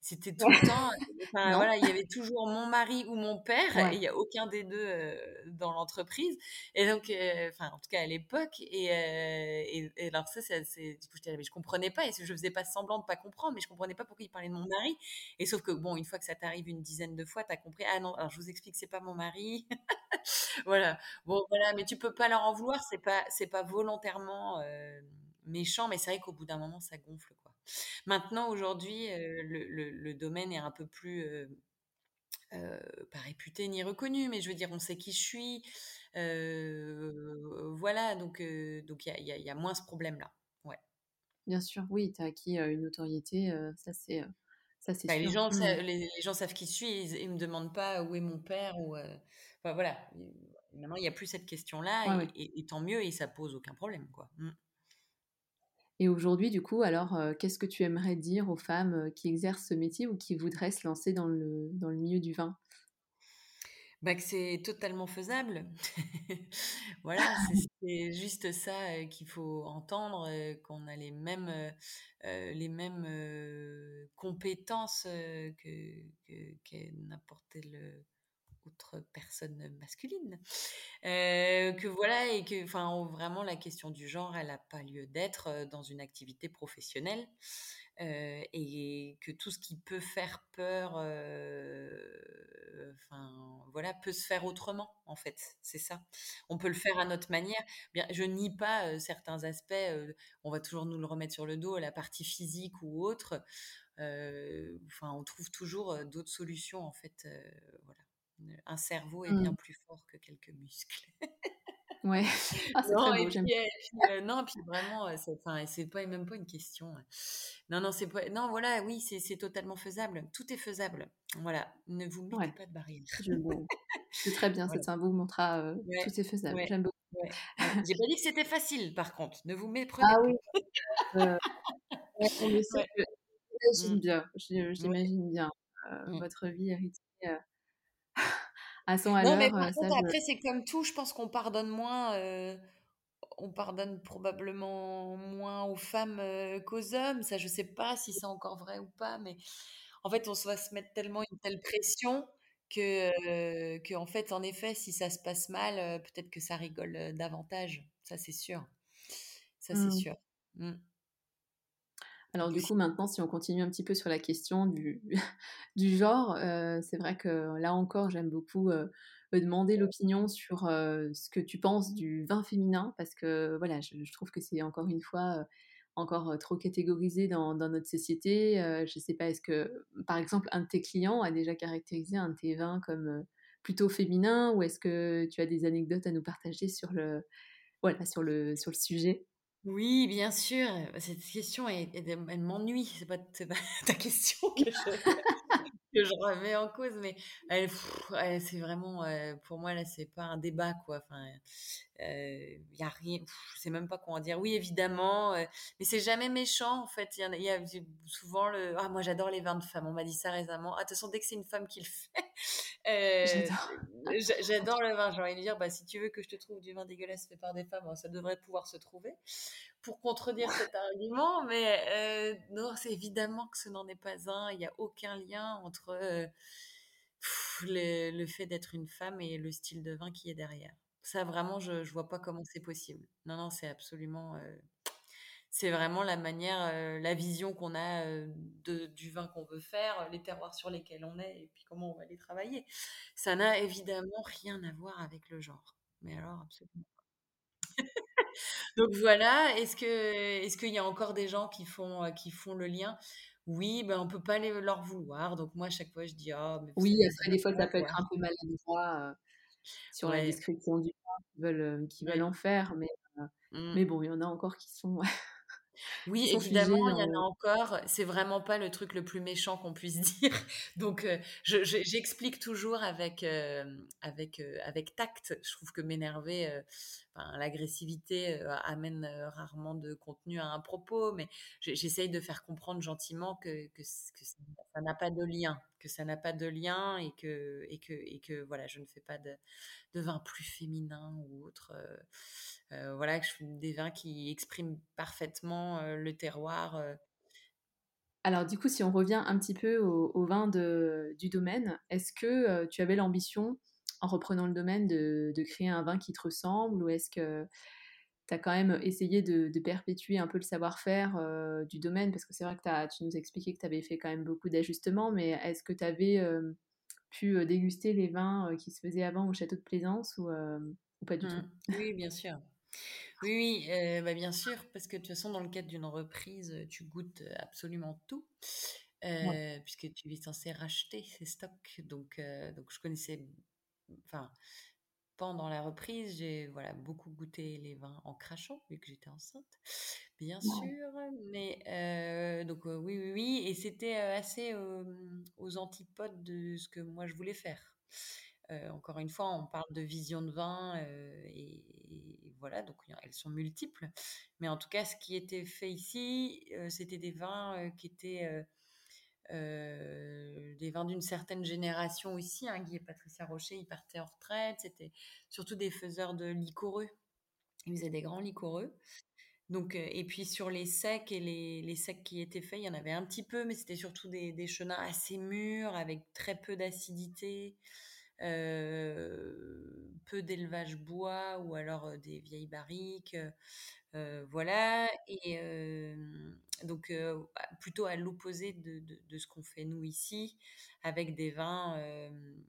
c'était tout le temps, enfin voilà, il y avait toujours mon mari ou mon père et il y a aucun des 2 heu, dans l'entreprise et donc en tout cas à l'époque et et et alors ça, c'est du coup, j'étais là, mais je comprenais pas et je faisais pas semblant de pas comprendre, mais je comprenais pas pourquoi il parlait de mon mari et sauf que bon, une fois que ça t'arrive une dizaine de fois, tu as compris: «Ah non, alors je vous explique, c'est pas mon mari». Voilà. Bon, voilà, mais tu peux pas leur en vouloir, c'est pas c'est pas volontairement, méchant, mais c'est vrai qu'au bout d'un moment, ça gonfle, quoi. Maintenant, aujourd'hui, heu, le le le domaine est un peu plus, heu heu, pas réputé ni reconnu, mais je veux dire, on sait qui je suis, voilà, donc heu, donc il y a il y a il y a moins ce problème-là. Ouais. Bien sûr, oui, tu as acquis, une notoriété, ça c'est, ça c'est Bah, les gens Mmh les les gens savent qui je suis, ils ils me demandent pas où est mon père ou enfin voilà. Maintenant, il y a plus cette question-là Ouais, et ouais. et et tant mieux et ça pose aucun problème, quoi. Mmh. Et aujourd'hui, du coup, alors, heu, qu'est-ce que tu aimerais dire aux femmes, heu, qui exercent ce métier ou qui voudraient se lancer dans le dans le milieu du vin? Bah, que c'est totalement faisable. Voilà, c'est juste ça, heu, qu'il faut entendre, qu'on a les mêmes, les mêmes, compétences, que que que n'importe quelle, autre personne masculine. Heu, que voilà et que enfin, vraiment la question du genre, elle a pas lieu d'être, heu, dans une activité professionnelle, heu et que tout ce qui peut faire peur, enfin, voilà, peut se faire autrement, en fait, c'est ça. On peut le faire à notre manière. Bien, je nie pas, certains aspects, on va toujours nous le remettre sur le dos, la partie physique ou autre, enfin, on trouve toujours, d'autres solutions, en fait, voilà. Un cerveau est bien Mmh. plus fort que quelques muscles. Ouais. Ah, c'est très Non et beau, j'aime heu, non, puis vraiment, heu, c'est enfin, c'est pas même pas une question, heu. Non, non, c'est pas non, voilà, oui, c'est c'est totalement faisable. Tout est faisable. Voilà, ne vous mettez ouais, pas de barrières. je c'est très bien, Voilà. cet symbole montrera, heu, tout Ouais, est faisable. ouais, J'aime beaucoup. J'ai pas dit que c'était facile par contre, ne vous méprenez Ah pas. oui, Ouais. que Mmh. j'imagine bien, j'imagine bien, Mmh. votre vie heu, à 100 à Non, mais par contre, après, c'est comme tout, je pense qu'on pardonne moins, on pardonne probablement moins aux femmes, qu'aux hommes. Ça, je sais pas si c'est encore vrai ou pas, mais en fait, on se va se mettre tellement une telle pression que, heu, qu'en fait, en effet, si ça se passe mal, peut-être que ça rigole, davantage. Ça, c'est sûr. Ça, c'est mmh. sûr. Mmh. Alors du coup, maintenant, si on continue un petit peu sur la question du du genre, heu, c'est vrai que là encore, j'aime beaucoup, heu, me demander l'opinion sur, heu, ce que tu penses du vin féminin parce que voilà, je je trouve que c'est encore une fois, encore, trop catégorisé dans dans notre société. Je sais pas, est-ce que, par exemple, un de tes clients a déjà caractérisé un de tes vins comme, plutôt féminin? Ou est-ce que tu as des anecdotes à nous partager sur le voilà, sur le sur le sujet? Oui, bien sûr, cette question est elle m'ennuie. C'est pas ta question que je Que je remets en cause, mais elle elle c'est vraiment, heu, pour moi, là, c'est pas un débat, quoi. Enfin, il y a rien je sais même pas comment dire. Oui, évidemment, heu, mais c'est jamais méchant, en fait. Il y a y a souvent le: «Ah, moi, j'adore les vins de femmes». On m'a dit ça récemment. «Ah, de toute façon, dès que c'est une femme qui le fait» j'a j'adore le vin. J'ai envie de dire: «Bah, si tu veux que je te trouve du vin dégueulasse fait par des femmes, ça devrait pouvoir se trouver» pour contredire cet argument, mais heu, non, c'est évidemment que ce n'en est pas un. Il y a aucun lien entre, heu, le le fait d'être une femme et le style de vin qui est derrière. Ça vraiment, je je vois pas comment c'est possible. Non, non, c'est absolument, heu, c'est vraiment la manière, la vision qu'on a, de du vin qu'on veut faire, les terroirs sur lesquels on est et puis comment on va les travailler. Ça n'a évidemment rien à voir avec le genre, mais alors absolument Donc voilà, est-ce que est-ce qu'il y a encore des gens qui font, heu, qui font le lien? Oui, ben, on peut pas les leur vouloir. Donc moi, à chaque fois, je dis: «Ah, mais vous Oui, savez, après des fois, ça peut être un voir». peu maladroit, heu, sur la Ouais, description du vin qu'ils veulent, qu'ils veulent ouais. en faire, mais mais Mmh. bon, il y en a encore qui sont qui Oui, sont évidemment, figés il y en a encore. C'est vraiment pas le truc le plus méchant qu'on puisse dire. Donc, je je j'explique toujours avec, avec, avec tact. Je trouve que m'énerver, l'agressivité, amène, rarement de contenu à un propos, mais j'e j'essaye de faire comprendre gentiment que ça n'a pas de lien, que ça n'a pas de lien et que voilà, je ne fais pas de de vin plus féminin ou autre, heu, voilà, je fais des vins qui expriment parfaitement, le terroir, Alors du coup, si on revient un petit peu au vin du domaine, est-ce que, tu avais l'ambition, en reprenant le domaine, de de créer un vin qui te ressemble? Ou est-ce que tu as quand même essayé de de perpétuer un peu le savoir-faire, heu, du domaine? Parce que c'est vrai que tu as tu nous as expliqué que tu avais fait quand même beaucoup d'ajustements, mais est-ce que tu avais, hem, pu, heu, déguster les vins, qui se faisaient avant au château de Plaisance ou, pas du Mmh. tout? Oui, bien sûr. Oui, bah, bien sûr, parce que de toute façon, dans le cadre d'une reprise, tu goûtes, absolument tout, Ouais. puisque tu es censé racheter ces stocks. Donc donc je connaissais enfin, pendant la reprise, j'ai, voilà, beaucoup goûté les vins en crachant, vu que j'étais enceinte, bien Ouais. sûr. Mais donc oui, oui, oui et c'était, assez, aux antipodes de ce que moi je voulais faire. Encore une fois, on parle de vision de vin, et et voilà, donc elles sont multiples. Mais en tout cas, ce qui était fait ici, c'était des vins, qui étaient, heu, des vins d'une certaine génération aussi, hein. Guy et Patricia Rocher, ils partaient en retraite. C'était surtout des faiseurs de liquoreux. Ils faisaient des grands liquoreux. Donc heu et puis sur les secs et les secs qui étaient faits, il y en avait un petit peu, mais c'était surtout des des chenin assez mûrs avec très peu d'acidité, heu, peu d'élevage bois ou alors, des vieilles barriques, voilà et donc heu, bah, plutôt à l'opposé de de de ce qu'on fait nous ici, avec des vins, hem,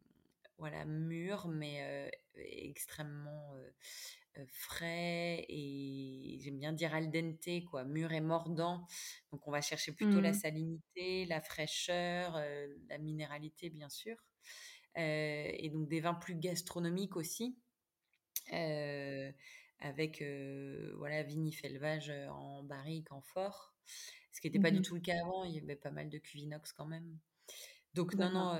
voilà, mûrs mais heu, extrêmement, frais et j'aime bien dire al dente quoi, mûr et mordant. Donc on va chercher plutôt la Mmh. salinité, la fraîcheur, heu, la minéralité, bien sûr, et donc des vins plus gastronomiques aussi, avec, voilà, vinifélevage, heu, en barrique, amphore. Ce qui était Mmh pas du mh. tout le cas avant, il y avait pas mal de cuve inox quand même. Donc non, non,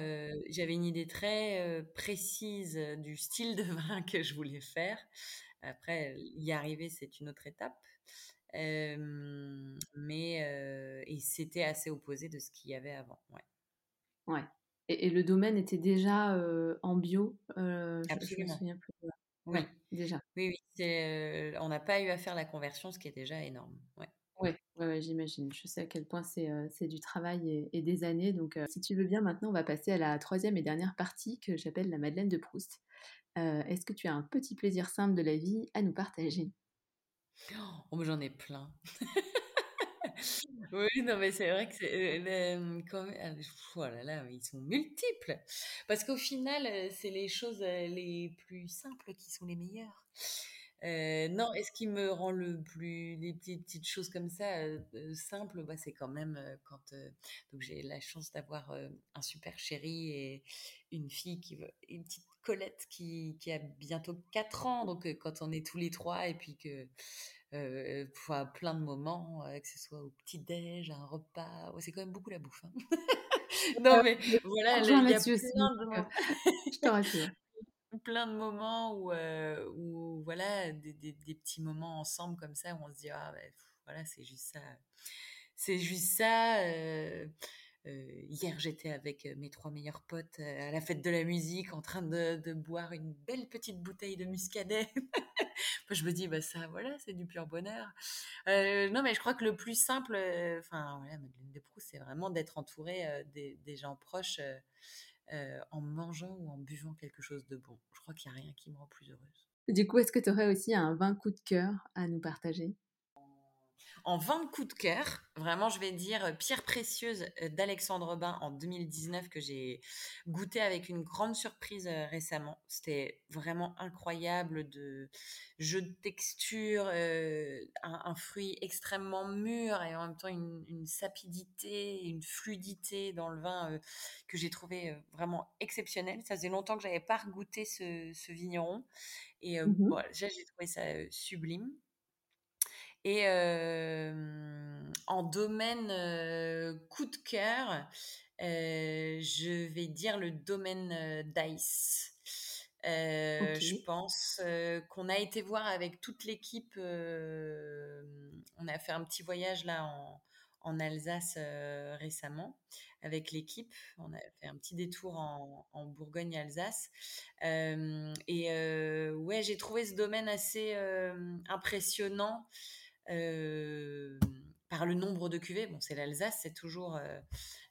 j'avais une idée très, précise, du style de vin que je voulais faire. Après, y arriver, c'est une autre étape. Mais et c'était assez opposé de ce qu'il y avait avant, ouais. Ouais et et le domaine était déjà, en bio? Heu, je me Absolument. souviens plus, ouais. Oui. déjà. Oui, oui, on n'a pas eu à faire la conversion, ce qui est déjà énorme. Ouais. Ouais, ouais, ouais, j'imagine. Je sais à quel point c'est, c'est du travail et des années donc heu, si tu veux bien, maintenant, on va passer à la 3e et dernière partie que j'appelle la Madeleine de Proust. Heu, est-ce que tu as un petit plaisir simple de la vie à nous partager? Oh j'en ai plein. Oui, non, mais c'est vrai que mmh, quand même oh là ils sont multiples! Parce qu'au final, c'est les choses, les plus simples qui sont les meilleures. Heu, non et ce qui me rend le plus les petites petites choses comme ça, heu heu, simples, bah, c'est quand même, heu, quand, heu donc j'ai la chance d'avoir, heu, un super chéri et une fille qui veut une petite Colette qui qui a bientôt 4 ans. Donc heu, quand on est tous les 3 et puis que, heu, enfin plein de moments, heu, que ce soit au petit déj, à un repas, ouais, c'est quand même beaucoup la bouffe, hein. Non, mais Je te voilà, le rejoins il y a là-dessus aussi donc plein de heu, moments je te rassure. Plein de moments où, où voilà, des petits moments ensemble comme ça, où on se dit: «Ah beh, voilà, c'est juste ça, c'est juste ça», heu heu, hier, j'étais avec, mes 3 meilleurs potes, à la fête de la musique en train de boire une belle petite bouteille de muscadet. Je me dis: «Bah, ça, voilà, c'est du pur bonheur». Heu, non, mais je crois que le plus simple, enfin, voilà, Madeleine de Proust, c'est vraiment d'être entouré, des gens proches, heu, en mangeant ou en buvant quelque chose de bon. Je crois qu'il y a rien qui me rend plus heureuse. Du coup, est-ce que tu aurais aussi un vin coup de cœur à nous partager? En vin de coup de cœur, vraiment, je vais dire, heu, Pierres précieuses, heu, d'Alexandre Robin en 2019 que j'ai goûté avec une grande surprise, heu, récemment. C'était vraiment incroyable de jeu de texture, un un fruit extrêmement mûr et en même temps une une sapidité, une fluidité dans le vin, que j'ai trouvé, vraiment exceptionnelle. Ça faisait longtemps que j'avais pas regoûté ce ce vigneron et heu, Mmh bon, j'ai trouvé ça, sublime. Et en domaine coup de cœur, je vais dire le domaine DICE. Je pense qu'on a été voir avec toute l'équipe. on a fait un petit voyage là en, en Alsace récemment avec l'équipe. On a fait un petit détour en, Bourgogne-Alsace. et ouais, j'ai trouvé ce domaine assez impressionnant par le nombre de cuvées. Bon, c'est l'Alsace, c'est toujours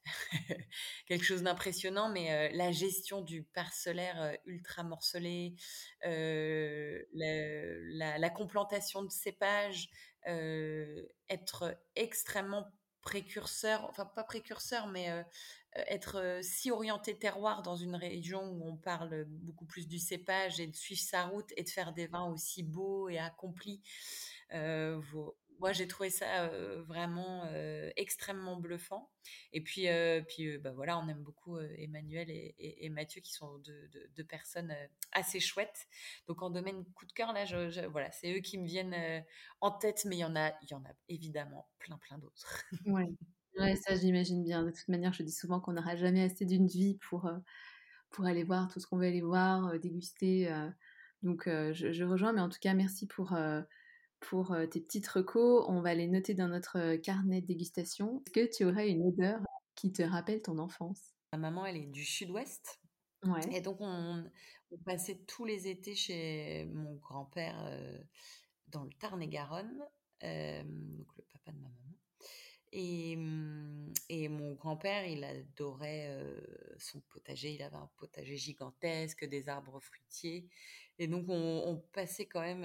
quelque chose d'impressionnant, mais la gestion du parcellaire ultra morcelé, la, la, complantation de cépages, être extrêmement précurseur, enfin pas précurseur, mais euh, euh, être euh, si orienté terroir dans une région où on parle beaucoup plus du cépage et de suivre sa route et de faire des vins aussi beaux et accomplis. Moi, j'ai trouvé ça vraiment extrêmement bluffant. Et puis, puis bah voilà, on aime beaucoup Emmanuel et, Mathieu qui sont deux, personnes assez chouettes. Donc, en domaine coup de cœur, là, voilà, c'est eux qui me viennent en tête, mais il y en a, y en a évidemment plein, plein d'autres. Ouais. ouais, ça, j'imagine bien. De toute manière, je dis souvent qu'on n'aura jamais assez d'une vie pour, pour aller voir tout ce qu'on veut aller voir, déguster. donc, je, rejoins, mais en tout cas, merci pour pour tes petites recos. On va les noter dans notre carnet de dégustation. Est-ce que tu aurais une odeur qui te rappelle ton enfance? Ma maman, elle est du sud-ouest. Ouais. Et donc, on, passait tous les étés chez mon grand-père dans le Tarn-et-Garonne, donc le papa de ma maman. Et, et mon grand-père, il adorait son potager. Il avait un potager gigantesque, des arbres fruitiers. Et donc, on, passait quand même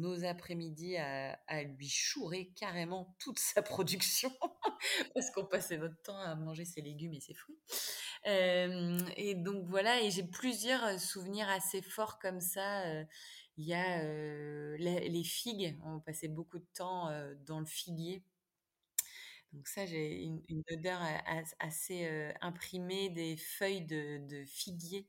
nos après-midi à, lui chourer carrément toute sa production, parce qu'on passait notre temps à manger ses légumes et ses fruits. et donc, voilà, et j'ai plusieurs souvenirs assez forts comme ça. Il y a les, figues, on passait beaucoup de temps dans le figuier. Donc ça, j'ai une, odeur assez imprimée des feuilles de, de figuier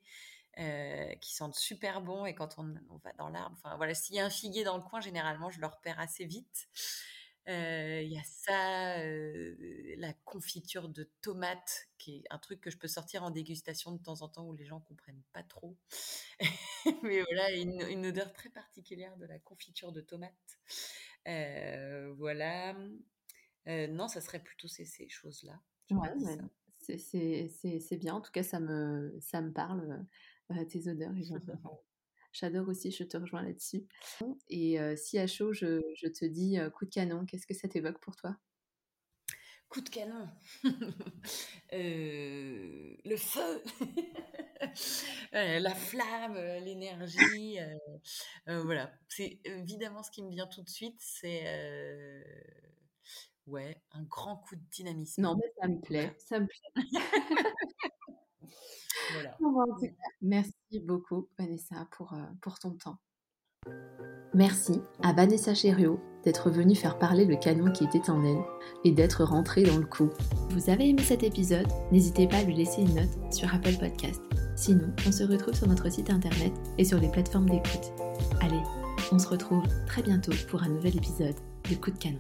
euh, qui sentent super bon. Et quand on, va dans l'arbre, enfin voilà, s'il y a un figuier dans le coin, généralement, je le repère assez vite. Euh, il y a ça, euh, la confiture de tomates, qui est un truc que je peux sortir en dégustation de temps en temps où les gens comprennent pas trop. Mais voilà, une, une, odeur très particulière de la confiture de tomates. voilà. non, ça serait plutôt ces, ces choses-là. Ouais, c'est bien. En tout cas, ça me, ça me parle tes odeurs. J'adore aussi, je te rejoins là-dessus. Et si à chaud, je, je te dis coup de canon, qu'est-ce que ça t'évoque pour toi? Coup de canon Le feu La flamme, l'énergie. voilà. C'est évidemment ce qui me vient tout de suite, c'est ouais, un grand coup de dynamisme. Non, mais ça me plaît, ça me plaît. merci beaucoup, Vanessa, pour, euh, pour ton temps. Merci à Vanessa Chério d'être venue faire parler le canon qui était en elle et d'être rentrée dans le coup. Vous avez aimé cet épisode? N'hésitez pas à lui laisser une note sur Apple Podcast. Sinon, on se retrouve sur notre site internet et sur les plateformes d'écoute. Allez, on se retrouve très bientôt pour un nouvel épisode de Coup de canon.